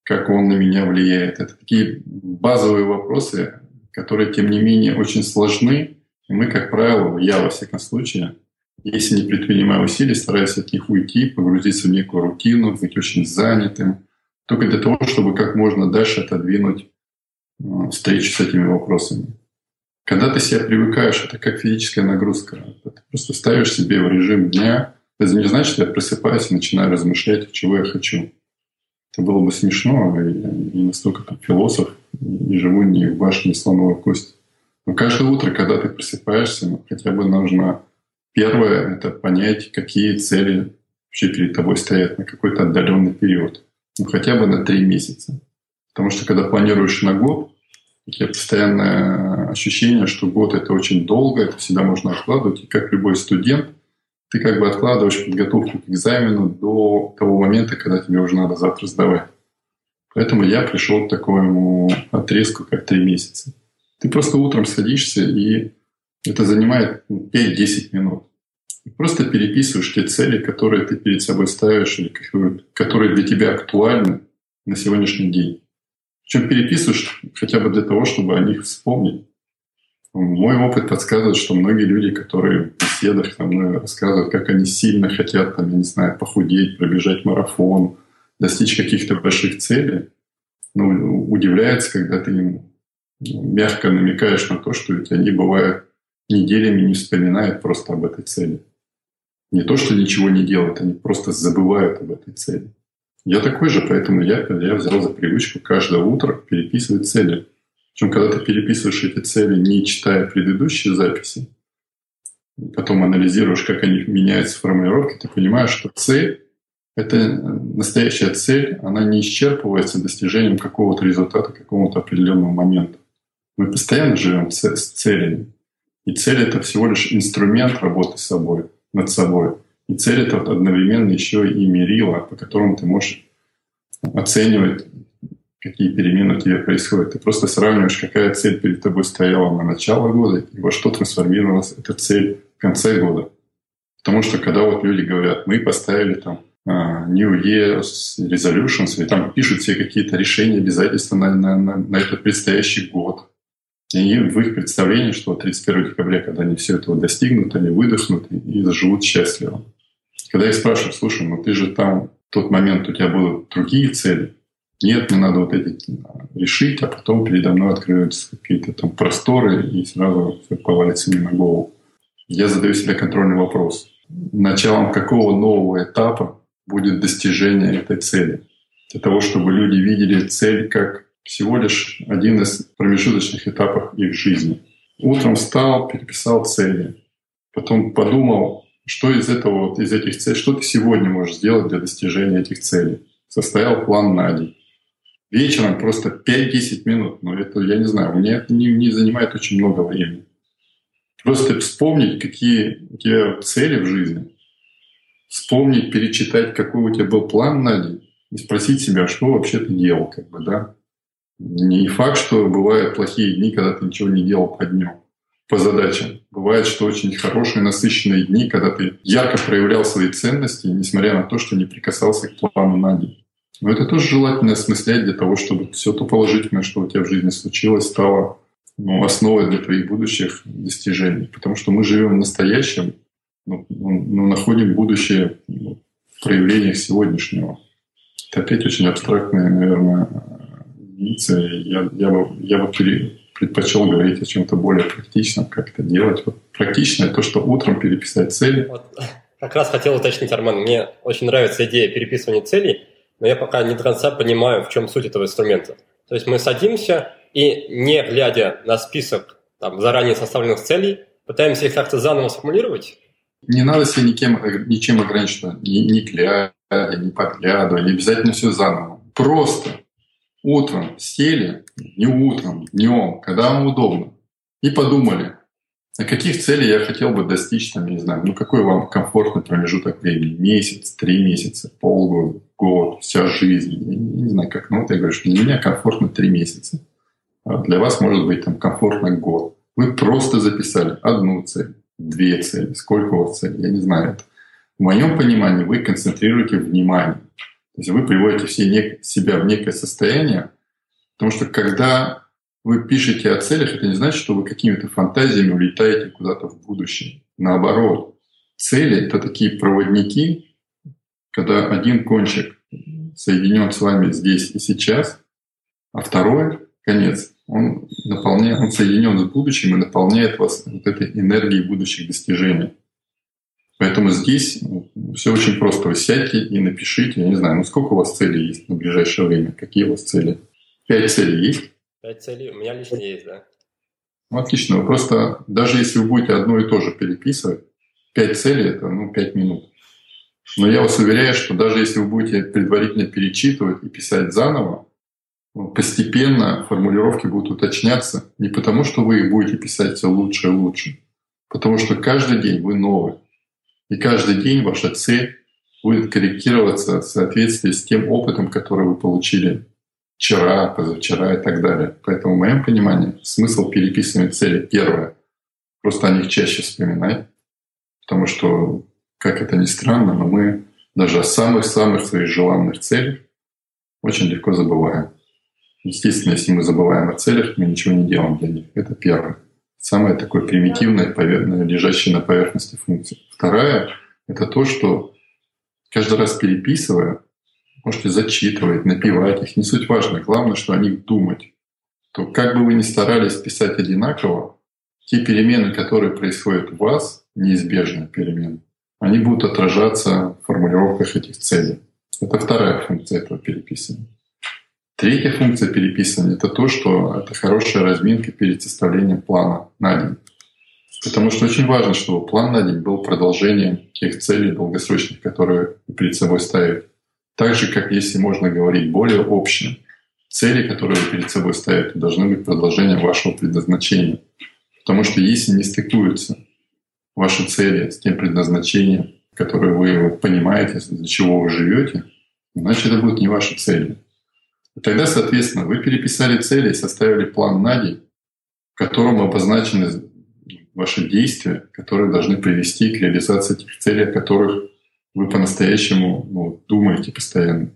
как он на меня влияет. Это такие базовые вопросы, которые, тем не менее, очень сложны. И мы, как правило, я во всяком случае, если не предпринимаю усилий, стараюсь от них уйти, погрузиться в некую рутину, быть очень занятым, только для того, чтобы как можно дальше отодвинуть э, встречу с этими вопросами. Когда ты себя привыкаешь, это как физическая нагрузка. Ты просто ставишь себе в режим дня. Это не значит, что я просыпаюсь и начинаю размышлять, чего я хочу. Это было бы смешно, и, и настолько там философ, и живу не в башне слоновой кости. Но каждое утро, когда ты просыпаешься, ну, хотя бы нужно Первое — это понять, какие цели вообще перед тобой стоят на какой-то отдаленный период. Ну, хотя бы на три месяца. Потому что когда планируешь на год, тебя постоянное ощущение, что год — это очень долго, это всегда можно откладывать. И как любой студент, ты как бы откладываешь подготовку к экзамену до того момента, когда тебе уже надо завтра сдавать. Поэтому я пришел к такому отрезку, как три месяца. Ты просто утром садишься и это занимает 5-10 минут. И просто переписываешь те цели, которые ты перед собой ставишь, или которые для тебя актуальны на сегодняшний день. Причем переписываешь хотя бы для того, чтобы о них вспомнить. Мой опыт подсказывает, что многие люди, которые в беседах со мной рассказывают, как они сильно хотят, там, я не знаю, похудеть, пробежать марафон, достичь каких-то больших целей, ну, удивляются, когда ты им мягко намекаешь на то, что ведь они бывают неделями не вспоминают просто об этой цели. Не то, что ничего не делают, они просто забывают об этой цели. Я такой же, поэтому я, я взял за привычку каждое утро переписывать цели. Причем, когда ты переписываешь эти цели, не читая предыдущие записи, потом анализируешь, как они меняются в формулировке, ты понимаешь, что цель — это настоящая цель, она не исчерпывается достижением какого-то результата, какого-то определенного момента. Мы постоянно живем с целями. И цель — это всего лишь инструмент работы с собой, над собой. И цель — это одновременно еще и мерило, по которому ты можешь оценивать какие перемены у тебя происходят. Ты просто сравниваешь, какая цель перед тобой стояла на начало года и во что трансформировалась эта цель в конце года. Потому что когда вот люди говорят, мы поставили там uh, New Year's Resolutions, и там пишут все какие-то решения, обязательства на, на, на, на этот предстоящий год. И в их представлении, что 31 декабря, когда они все этого достигнут, они выдохнут и заживут счастливо. Когда я спрашиваю, слушай, ну ты же там в тот момент у тебя будут другие цели. Нет, мне надо вот эти решить, а потом передо мной открываются какие-то там просторы, и сразу все повалится мне на голову. Я задаю себе контрольный вопрос. Началом какого нового этапа будет достижение этой цели? Для того, чтобы люди видели цель как всего лишь один из промежуточных этапов их жизни. Утром встал, переписал цели, потом подумал, что из этого, из этих целей, что ты сегодня можешь сделать для достижения этих целей. Состоял план на день. Вечером просто 5-10 минут, но это, я не знаю, у меня это не, не занимает очень много времени. Просто вспомнить, какие у тебя цели в жизни, вспомнить, перечитать, какой у тебя был план на день, и спросить себя, что вообще ты делал, как бы, да. Не факт, что бывают плохие дни, когда ты ничего не делал по дню, по задачам. Бывает, что очень хорошие, насыщенные дни, когда ты ярко проявлял свои ценности, несмотря на то, что не прикасался к плану на день. Но это тоже желательно осмыслять для того, чтобы все то положительное, что у тебя в жизни случилось, стало ну, основой для твоих будущих достижений. Потому что мы живем в настоящем, но ну, ну, находим будущее ну, в проявлениях сегодняшнего. Это опять очень абстрактная, наверное, единица. Я, я бы, я бы предпочел говорить о чем-то более практичном, как это делать. Вот практичное то, что утром переписать цели. Вот, как раз хотел уточнить, Арман, мне очень нравится идея переписывания целей, но я пока не до конца понимаю, в чем суть этого инструмента. То есть мы садимся и, не глядя на список там, заранее составленных целей, пытаемся их как-то заново сформулировать? Не надо себя никем, ничем ограничивать, ни, ни глядя, ни подглядывая, не обязательно все заново. Просто утром сели, не утром, днем, когда вам удобно, и подумали, а каких целей я хотел бы достичь, там, я не знаю, ну какой вам комфортный промежуток времени, месяц, три месяца, полгода, год, вся жизнь, я не, не знаю, как, ну я говорю, что для меня комфортно три месяца, а для вас может быть там комфортно год. Вы просто записали одну цель, две цели, сколько у вас целей, я не знаю. В моем понимании вы концентрируете внимание то есть вы приводите все нек- себя в некое состояние, потому что когда вы пишете о целях, это не значит, что вы какими-то фантазиями улетаете куда-то в будущее. Наоборот, цели — это такие проводники, когда один кончик соединен с вами здесь и сейчас, а второй — конец. Он, наполняет, он соединен с будущим и наполняет вас вот этой энергией будущих достижений. Поэтому здесь ну, все очень просто. Вы сядьте и напишите, я не знаю, ну сколько у вас целей есть на ближайшее время? Какие у вас цели? Пять целей есть? Пять целей у меня лично есть, да. Ну, отлично. Вы просто, даже если вы будете одно и то же переписывать, пять целей – это ну, пять минут. Но я вас уверяю, что даже если вы будете предварительно перечитывать и писать заново, ну, постепенно формулировки будут уточняться не потому, что вы их будете писать все лучше и лучше, потому что каждый день вы новый. И каждый день ваша цель будет корректироваться в соответствии с тем опытом, который вы получили вчера, позавчера и так далее. Поэтому, в моем понимании, смысл переписывания цели первое — просто о них чаще вспоминать, потому что, как это ни странно, но мы даже о самых-самых своих желанных целях очень легко забываем. Естественно, если мы забываем о целях, мы ничего не делаем для них. Это первое. Самое такое примитивное, лежащее на поверхности функции. Вторая — это то, что каждый раз переписывая, можете зачитывать, напевать их, не суть важно. Главное, что о них думать. То как бы вы ни старались писать одинаково, те перемены, которые происходят у вас, неизбежные перемены, они будут отражаться в формулировках этих целей. Это вторая функция этого переписывания. Третья функция переписывания — это то, что это хорошая разминка перед составлением плана на день. Потому что очень важно, чтобы план на день был продолжением тех целей долгосрочных, которые вы перед собой ставите. Так же, как если можно говорить более общим, цели, которые вы перед собой ставите, должны быть продолжением вашего предназначения. Потому что если не стыкуются ваши цели с тем предназначением, которое вы понимаете, для чего вы живете, значит, это будут не ваши цели. Тогда, соответственно, вы переписали цели и составили план на день, в котором обозначены ваши действия, которые должны привести к реализации этих целей, о которых вы по-настоящему ну, думаете постоянно.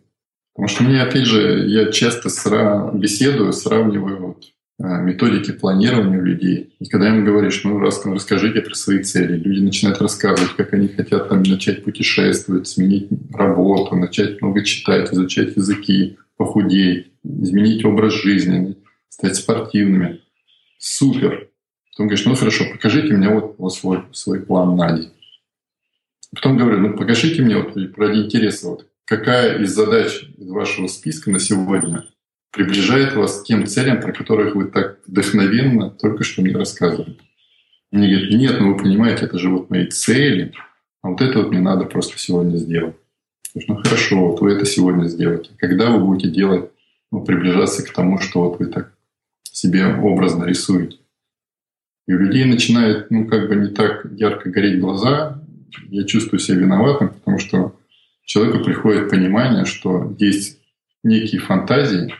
Потому что мне, опять же, я часто сра... беседую, сравниваю вот, а, методики планирования у людей. И когда им говоришь, ну, раз, расскажите про свои цели, люди начинают рассказывать, как они хотят там начать путешествовать, сменить работу, начать много читать, изучать языки, похудеть, изменить образ жизни, стать спортивными. Супер. Потом говоришь, ну хорошо, покажите мне вот, вот свой, свой план на день. Потом говорю, ну покажите мне вот ради интереса, вот, какая из задач из вашего списка на сегодня приближает вас к тем целям, про которых вы так вдохновенно только что мне рассказывали. Мне говорят, нет, ну вы понимаете, это же вот мои цели, а вот это вот мне надо просто сегодня сделать. Ну хорошо, вот вы это сегодня сделаете. Когда вы будете делать, ну, приближаться к тому, что вот вы так себе образно рисуете. И у людей начинает, ну, как бы не так ярко гореть глаза. Я чувствую себя виноватым, потому что человеку приходит понимание, что есть некие фантазии,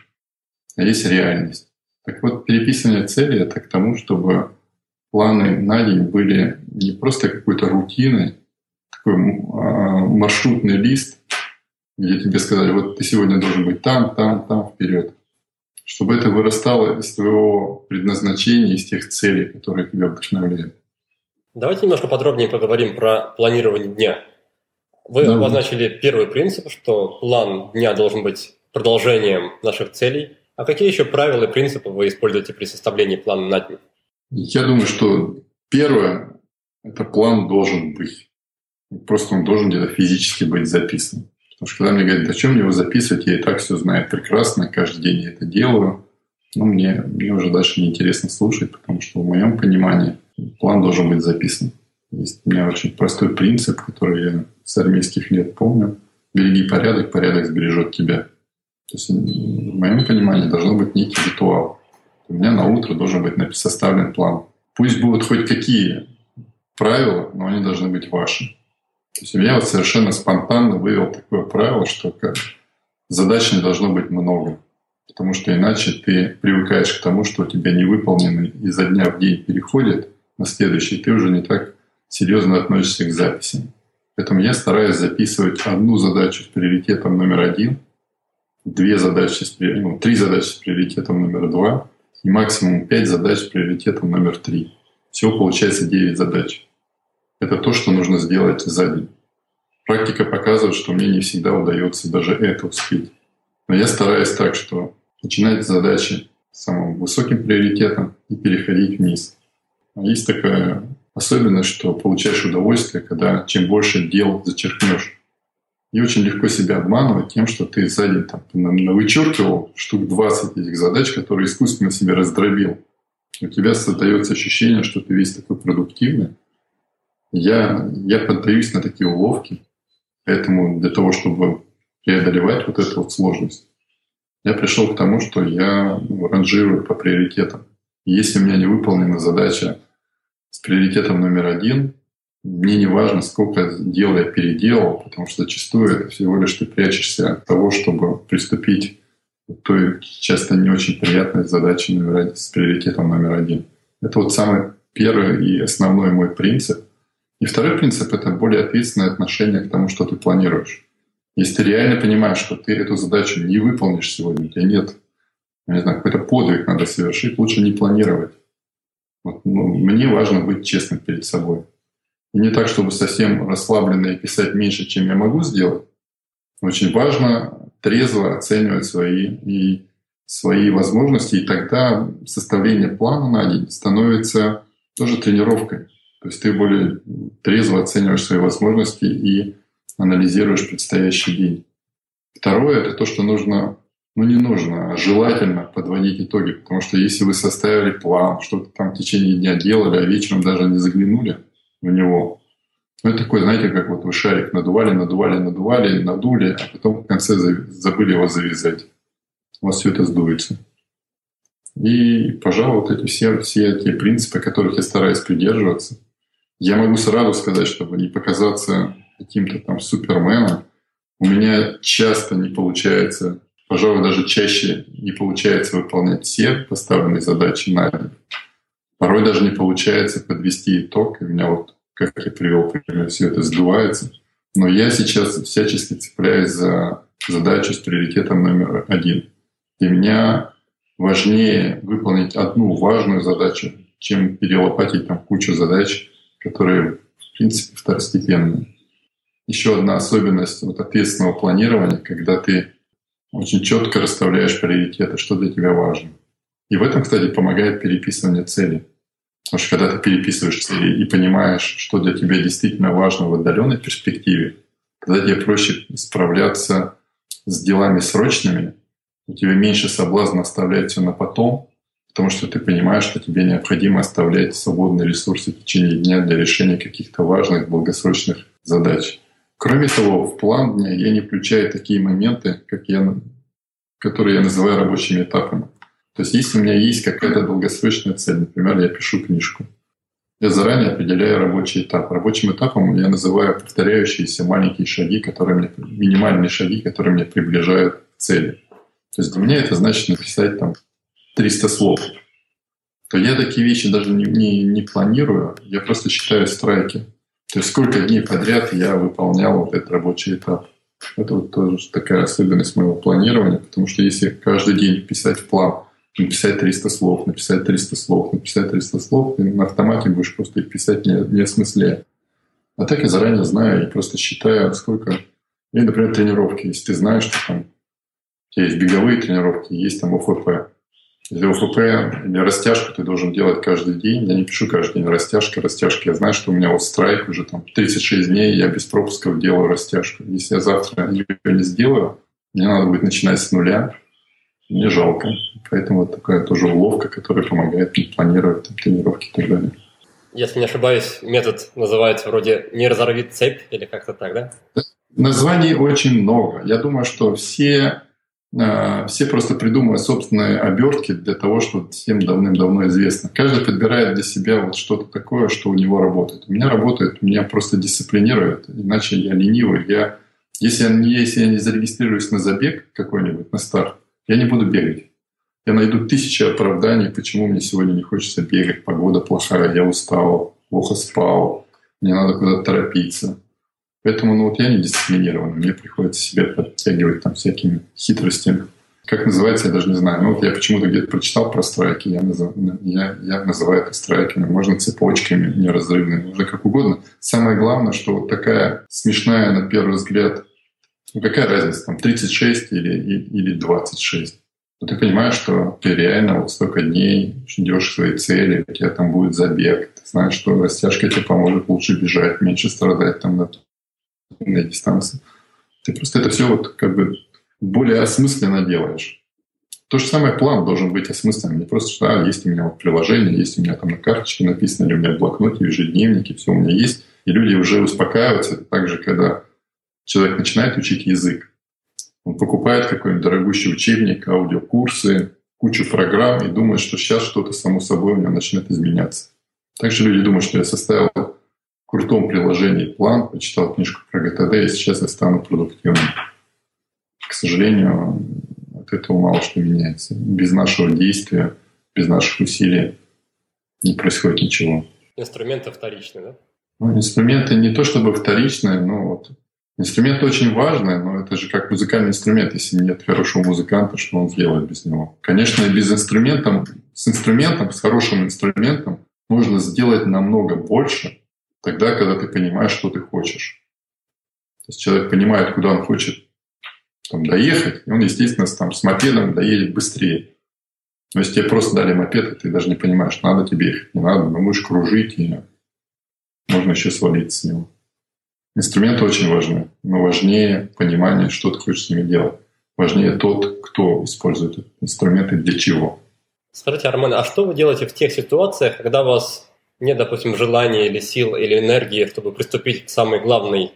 а есть реальность. Так вот, переписывание цели — это к тому, чтобы планы на день были не просто какой-то рутиной, такой а, маршрутный лист, где тебе сказали, вот ты сегодня должен быть там, там, там, вперед. Чтобы это вырастало из твоего предназначения, из тех целей, которые тебя вдохновляют. Давайте немножко подробнее поговорим про планирование дня. Вы да. обозначили первый принцип, что план дня должен быть продолжением наших целей. А какие еще правила и принципы вы используете при составлении плана на день? Я думаю, что первое – это план должен быть. Просто он должен где-то физически быть записан. Потому что когда мне говорят, зачем мне его записывать, я и так все знаю прекрасно, каждый день я это делаю. Но мне, мне уже дальше неинтересно слушать, потому что в моем понимании план должен быть записан. Есть у меня очень простой принцип, который я с армейских лет помню. Береги порядок, порядок сбережет тебя. То есть в моем понимании должно быть некий ритуал. У меня на утро должен быть составлен план. Пусть будут хоть какие правила, но они должны быть ваши. То есть я вот совершенно спонтанно вывел такое правило, что задач не должно быть много. Потому что иначе ты привыкаешь к тому, что у тебя невыполненный изо дня в день переходит на следующий, ты уже не так серьезно относишься к записям. Поэтому я стараюсь записывать одну задачу с приоритетом номер один, две задачи с, ну, три задачи с приоритетом номер два и максимум пять задач с приоритетом номер три. Всего получается девять задач. Это то, что нужно сделать за день. Практика показывает, что мне не всегда удается даже это успеть. Но я стараюсь так, что начинать задачи самым высоким приоритетом и переходить вниз. Есть такая особенность, что получаешь удовольствие, когда чем больше дел зачеркнешь. И очень легко себя обманывать тем, что ты сзади там, вычеркивал штук 20 этих задач, которые искусственно себе раздробил. У тебя создается ощущение, что ты весь такой продуктивный, я, я поддаюсь на такие уловки, поэтому для того, чтобы преодолевать вот эту вот сложность, я пришел к тому, что я ну, ранжирую по приоритетам. если у меня не выполнена задача с приоритетом номер один, мне не важно, сколько дел я переделал, потому что зачастую это всего лишь ты прячешься от того, чтобы приступить к той часто не очень приятной задаче номер один, с приоритетом номер один. Это вот самый первый и основной мой принцип – и второй принцип — это более ответственное отношение к тому, что ты планируешь. Если ты реально понимаешь, что ты эту задачу не выполнишь сегодня, у тебя нет, не знаю, какой-то подвиг надо совершить, лучше не планировать. Вот, ну, мне важно быть честным перед собой. И не так, чтобы совсем расслабленно и писать меньше, чем я могу сделать. Очень важно трезво оценивать свои, и свои возможности, и тогда составление плана на день становится тоже тренировкой. То есть ты более трезво оцениваешь свои возможности и анализируешь предстоящий день. Второе — это то, что нужно, ну не нужно, а желательно подводить итоги. Потому что если вы составили план, что-то там в течение дня делали, а вечером даже не заглянули в него, ну это такой, знаете, как вот вы шарик надували, надували, надували, надули, а потом в конце забыли его завязать. У вас все это сдуется. И, пожалуй, вот эти все, все те принципы, которых я стараюсь придерживаться, я могу сразу сказать, чтобы не показаться каким-то там суперменом, у меня часто не получается пожалуй, даже чаще не получается выполнять все поставленные задачи на день. Порой даже не получается подвести итог. И у меня вот, как я привел пример, все это сдувается. Но я сейчас всячески цепляюсь за задачу с приоритетом номер один. Для меня важнее выполнить одну важную задачу, чем перелопатить там кучу задач, которые, в принципе, второстепенные. Еще одна особенность вот ответственного планирования, когда ты очень четко расставляешь приоритеты, что для тебя важно. И в этом, кстати, помогает переписывание целей. Потому что когда ты переписываешь цели и понимаешь, что для тебя действительно важно в отдаленной перспективе, тогда тебе проще справляться с делами срочными, у тебя меньше соблазна оставлять все на потом, потому что ты понимаешь, что тебе необходимо оставлять свободные ресурсы в течение дня для решения каких-то важных долгосрочных задач. Кроме того, в план дня я не включаю такие моменты, как я, которые я называю рабочими этапами. То есть если у меня есть какая-то долгосрочная цель, например, я пишу книжку, я заранее определяю рабочий этап. Рабочим этапом я называю повторяющиеся маленькие шаги, которые мне, минимальные шаги, которые меня приближают к цели. То есть для меня это значит написать там 300 слов. То я такие вещи даже не, не, не планирую, я просто считаю страйки. То есть сколько дней подряд я выполнял вот этот рабочий этап. Это вот тоже такая особенность моего планирования, потому что если каждый день писать план, написать 300 слов, написать 300 слов, написать 300 слов, ты на автомате будешь просто их писать, не, не осмысляя. А так я заранее знаю и просто считаю, сколько... И, например, тренировки. Если ты знаешь, что там есть беговые тренировки, есть там ОФП, если ОФП или растяжку ты должен делать каждый день, я не пишу каждый день растяжка, растяжка. Я знаю, что у меня вот страйк уже там 36 дней, я без пропусков делаю растяжку. Если я завтра ее не сделаю, мне надо будет начинать с нуля. Мне жалко. Поэтому вот такая тоже уловка, которая помогает мне планировать там, тренировки и так далее. Если не ошибаюсь, метод называется вроде «не разорви цепь» или как-то так, да? Названий очень много. Я думаю, что все все просто придумывают собственные обертки для того, что всем давным-давно известно. Каждый подбирает для себя вот что-то такое, что у него работает. У меня работает, меня просто дисциплинирует, иначе я ленивый. Я, если, я, если я не зарегистрируюсь на забег какой-нибудь, на старт, я не буду бегать. Я найду тысячи оправданий, почему мне сегодня не хочется бегать, погода плохая, я устал, плохо спал, мне надо куда-то торопиться. Поэтому ну, вот я не дисциплинирован, мне приходится себя подтягивать там всякими хитростями. Как называется, я даже не знаю. Ну вот я почему-то где-то прочитал про страйки, я, назов... я, я называю это страйками. Можно цепочками неразрывными, можно как угодно. Самое главное, что вот такая смешная на первый взгляд, ну какая разница, там 36 или, или 26. Но ты понимаешь, что ты реально вот столько дней идешь к своей цели, у тебя там будет забег, ты знаешь, что растяжка тебе поможет лучше бежать, меньше страдать там на длинной дистанции. Ты просто это все вот как бы более осмысленно делаешь. То же самое план должен быть осмысленным. Не просто, что а, есть у меня вот приложение, есть у меня там на карточке написано, или у меня в блокноте, в ежедневнике, все у меня есть. И люди уже успокаиваются. Это также, когда человек начинает учить язык. Он покупает какой-нибудь дорогущий учебник, аудиокурсы, кучу программ и думает, что сейчас что-то само собой у него начнет изменяться. Также люди думают, что я составил крутом приложении план, почитал книжку про ГТД, и сейчас я стану продуктивным. К сожалению, от этого мало что меняется. Без нашего действия, без наших усилий не происходит ничего. Инструменты вторичные, да? Ну, инструменты не то чтобы вторичные, но вот Инструмент очень важный, но это же как музыкальный инструмент. Если нет хорошего музыканта, что он сделает без него? Конечно, без инструмента, с инструментом, с хорошим инструментом можно сделать намного больше, тогда, когда ты понимаешь, что ты хочешь. То есть человек понимает, куда он хочет там, доехать, и он, естественно, там, с мопедом доедет быстрее. Но если тебе просто дали мопед, и ты даже не понимаешь, надо тебе ехать, не надо, но будешь кружить, и можно еще свалиться с него. Инструменты очень важны, но важнее понимание, что ты хочешь с ними делать. Важнее тот, кто использует инструменты для чего. Скажите, Армен, а что вы делаете в тех ситуациях, когда вас нет, допустим, желания или сил или энергии, чтобы приступить к самой главной,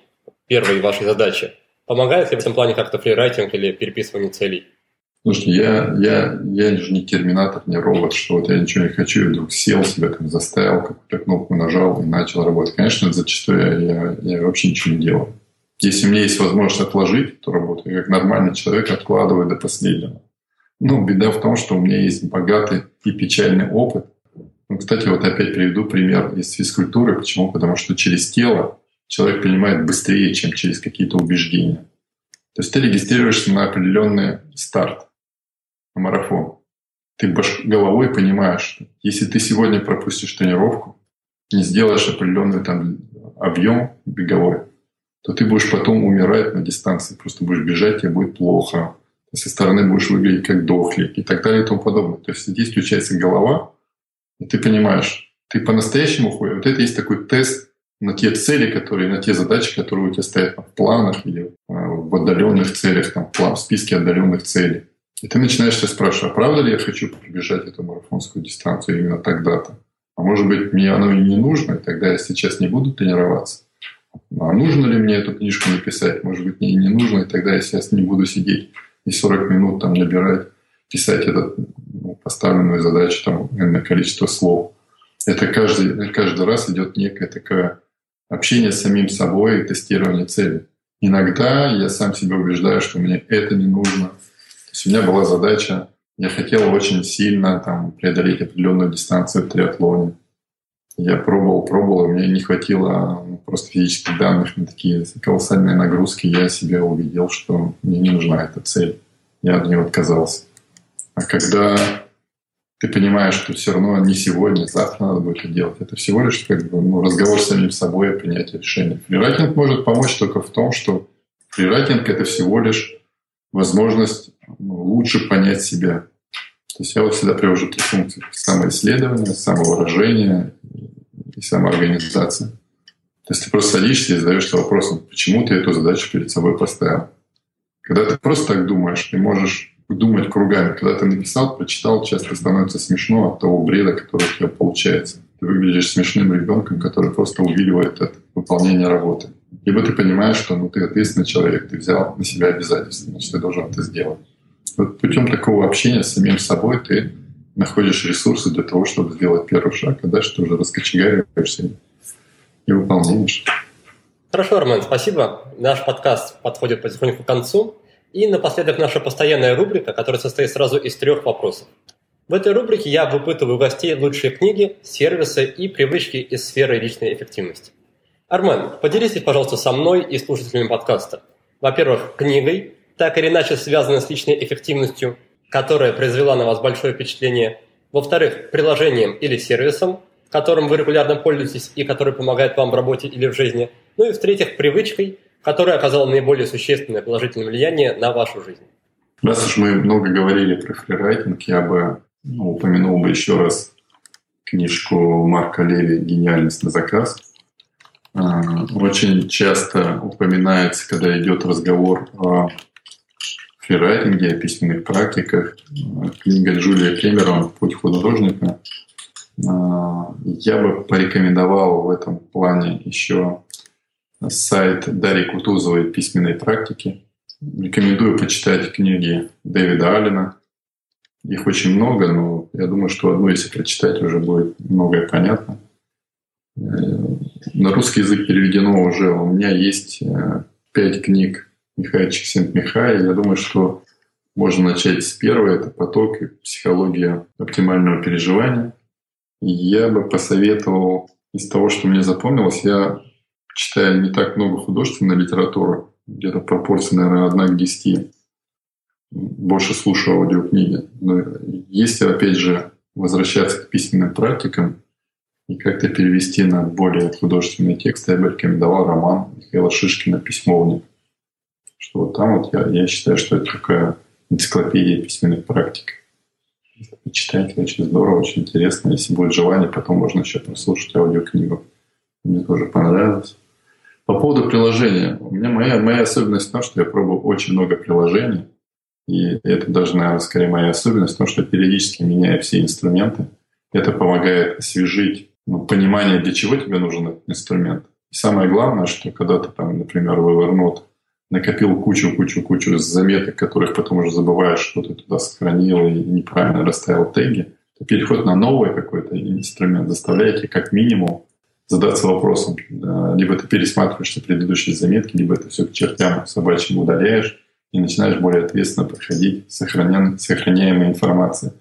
первой вашей задаче. Помогает ли в этом плане как-то фрирайтинг или переписывание целей? Слушайте, я, я, я же не терминатор, не робот, что вот я ничего не хочу, я вдруг сел себя там заставил, какую-то кнопку нажал и начал работать. Конечно, зачастую я, я вообще ничего не делаю. Если у меня есть возможность отложить эту работу, я как нормальный человек откладываю до последнего. Ну, беда в том, что у меня есть богатый и печальный опыт. Ну, кстати, вот опять приведу пример из физкультуры. Почему? Потому что через тело человек понимает быстрее, чем через какие-то убеждения. То есть ты регистрируешься на определенный старт, на марафон. Ты головой понимаешь, что если ты сегодня пропустишь тренировку, не сделаешь определенный там объем беговой, то ты будешь потом умирать на дистанции. Просто будешь бежать, тебе будет плохо. Со стороны будешь выглядеть как дохлик и так далее и тому подобное. То есть здесь включается голова, и ты понимаешь, ты по-настоящему ходишь. Вот это есть такой тест на те цели, которые, на те задачи, которые у тебя стоят в планах или а, в отдаленных целях, там, в списке отдаленных целей. И ты начинаешь себя спрашивать, а правда ли я хочу пробежать эту марафонскую дистанцию именно тогда-то? А может быть, мне оно и не нужно, и тогда я сейчас не буду тренироваться. А нужно ли мне эту книжку написать? Может быть, мне и не нужно, и тогда я сейчас не буду сидеть и 40 минут там набирать, писать ну, поставленную задачу, там, энное количество слов. Это каждый, каждый раз идет некое такое общение с самим собой и тестирование цели. Иногда я сам себя убеждаю, что мне это не нужно. То есть у меня была задача, я хотел очень сильно там, преодолеть определенную дистанцию в триатлоне. Я пробовал, пробовал, и мне не хватило ну, просто физических данных на такие колоссальные нагрузки. Я себя убедил, что мне не нужна эта цель. Я от нее отказался. А когда ты понимаешь, что все равно не сегодня, завтра надо будет это делать. Это всего лишь как бы, ну, разговор с самим собой и принятие решения. Фрирайтинг может помочь только в том, что фрирайтинг — это всего лишь возможность ну, лучше понять себя. То есть я вот всегда привожу три функции. Самоисследование, самовыражение и самоорганизация. То есть ты просто садишься и задаешься вопросом, почему ты эту задачу перед собой поставил. Когда ты просто так думаешь, ты можешь думать кругами. Когда ты написал, прочитал, часто становится смешно от того бреда, который у тебя получается. Ты выглядишь смешным ребенком, который просто увиливает от выполнения работы. Либо ты понимаешь, что ну, ты ответственный человек, ты взял на себя обязательства, значит, ты должен это сделать. Вот путем такого общения с самим собой ты находишь ресурсы для того, чтобы сделать первый шаг, а дальше ты уже раскочегариваешься и выполняешь. Хорошо, Армен, спасибо. Наш подкаст подходит потихоньку к концу. И напоследок наша постоянная рубрика, которая состоит сразу из трех вопросов. В этой рубрике я выпытываю у гостей лучшие книги, сервисы и привычки из сферы личной эффективности. Армен, поделитесь, пожалуйста, со мной и слушателями подкаста. Во-первых, книгой, так или иначе связанной с личной эффективностью, которая произвела на вас большое впечатление. Во-вторых, приложением или сервисом, которым вы регулярно пользуетесь и который помогает вам в работе или в жизни. Ну и в-третьих, привычкой, которая оказала наиболее существенное положительное влияние на вашу жизнь? Раз уж мы много говорили про фрирайтинг, я бы ну, упомянул бы еще раз книжку Марка Леви «Гениальность на заказ». А, очень часто упоминается, когда идет разговор о фрирайтинге, о письменных практиках. Книга Джулия Кэмерон «Путь художника». А, я бы порекомендовал в этом плане еще сайт Дарьи Кутузовой «Письменные практики». Рекомендую почитать книги Дэвида Аллена. Их очень много, но я думаю, что одну, если прочитать, уже будет многое понятно. Э, на русский язык переведено уже. У меня есть э, пять книг Михаила Чиксент-Михая. Я думаю, что можно начать с первой. Это «Поток и психология оптимального переживания». я бы посоветовал из того, что мне запомнилось, я читаю не так много художественной литературы, где-то пропорция, наверное, одна к десяти. Больше слушаю аудиокниги. Но если, опять же, возвращаться к письменным практикам и как-то перевести на более художественные тексты, я бы рекомендовал роман Михаила Шишкина «Письмовник». Что вот там вот я, я считаю, что это такая энциклопедия письменных практик. Почитайте, очень здорово, очень интересно. Если будет желание, потом можно еще послушать аудиокнигу. Мне тоже понравилось. По поводу приложения. У меня моя, моя особенность в том, что я пробую очень много приложений. И это даже, наверное, скорее моя особенность в том, что периодически меняю все инструменты. Это помогает освежить ну, понимание, для чего тебе нужен этот инструмент. И самое главное, что когда ты там, например, в Evernote накопил кучу-кучу-кучу заметок, которых потом уже забываешь, что ты туда сохранил и неправильно расставил теги, то переход на новый какой-то инструмент заставляет тебя как минимум задаться вопросом, либо ты пересматриваешь все предыдущие заметки, либо это все к чертям собачьим удаляешь и начинаешь более ответственно подходить к сохраняемой информации.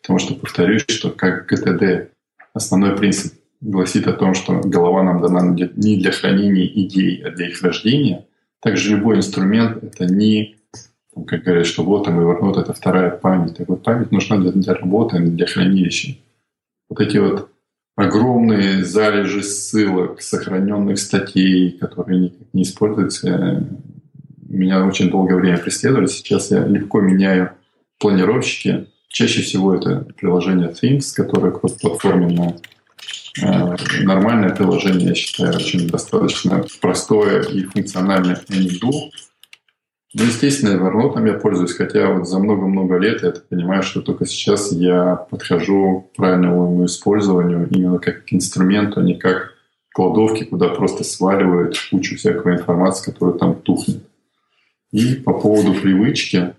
Потому что повторюсь, что как ГТД основной принцип гласит о том, что голова нам дана не для хранения идей, а для их рождения. Также любой инструмент — это не, как говорят, что вот там и вот это вторая память. Так вот память нужна для, для работы, а для хранилища. Вот эти вот огромные залежи ссылок, сохраненных статей, которые никак не используются, меня очень долгое время преследовали. Сейчас я легко меняю планировщики. Чаще всего это приложение Things, которое платформенное. Э, нормальное приложение, я считаю, очень достаточно простое и функциональное NIDU. Ну, естественно, Evernote я пользуюсь, хотя вот за много-много лет я понимаю, что только сейчас я подхожу к правильному использованию именно как к инструменту, а не как кладовки, куда просто сваливают кучу всякой информации, которая там тухнет. И по поводу привычки,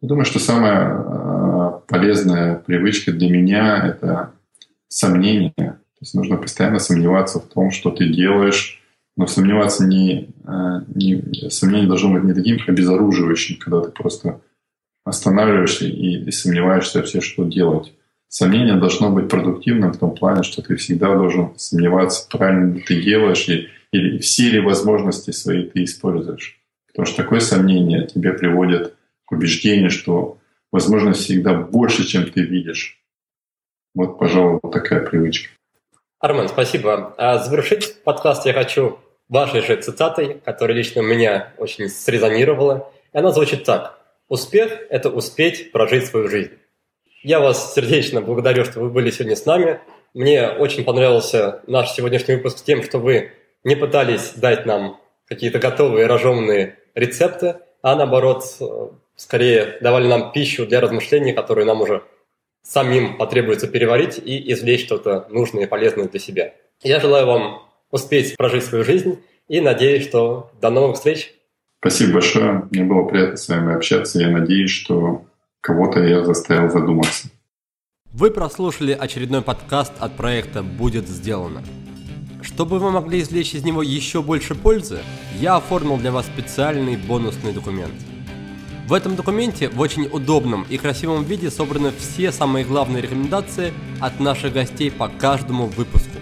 я думаю, что самая э, полезная привычка для меня — это сомнение. То есть нужно постоянно сомневаться в том, что ты делаешь, но сомневаться не, э, не сомнение должно быть не таким обезоруживающим, когда ты просто останавливаешься и, и сомневаешься вообще, что делать. Сомнение должно быть продуктивным в том плане, что ты всегда должен сомневаться, правильно ли ты делаешь, и, или все ли возможности свои ты используешь. Потому что такое сомнение тебе приводит к убеждению, что возможность всегда больше, чем ты видишь. Вот, пожалуй, вот такая привычка. Армен, спасибо. А завершить подкаст я хочу вашей же цитатой, которая лично меня очень срезонировала. И она звучит так. Успех – это успеть прожить свою жизнь. Я вас сердечно благодарю, что вы были сегодня с нами. Мне очень понравился наш сегодняшний выпуск тем, что вы не пытались дать нам какие-то готовые рожомные рецепты, а наоборот, э, скорее давали нам пищу для размышлений, которую нам уже самим потребуется переварить и извлечь что-то нужное и полезное для себя. Я желаю вам успеть прожить свою жизнь и надеюсь, что до новых встреч. Спасибо большое. Мне было приятно с вами общаться. Я надеюсь, что кого-то я заставил задуматься. Вы прослушали очередной подкаст от проекта «Будет сделано». Чтобы вы могли извлечь из него еще больше пользы, я оформил для вас специальный бонусный документ. В этом документе в очень удобном и красивом виде собраны все самые главные рекомендации от наших гостей по каждому выпуску.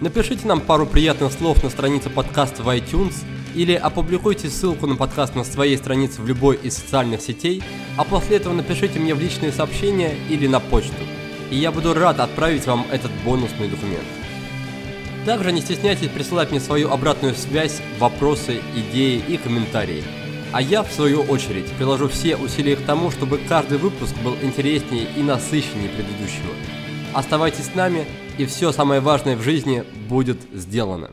Напишите нам пару приятных слов на странице подкаста в iTunes или опубликуйте ссылку на подкаст на своей странице в любой из социальных сетей, а после этого напишите мне в личные сообщения или на почту, и я буду рад отправить вам этот бонусный документ. Также не стесняйтесь присылать мне свою обратную связь, вопросы, идеи и комментарии. А я, в свою очередь, приложу все усилия к тому, чтобы каждый выпуск был интереснее и насыщеннее предыдущего. Оставайтесь с нами, и все самое важное в жизни будет сделано.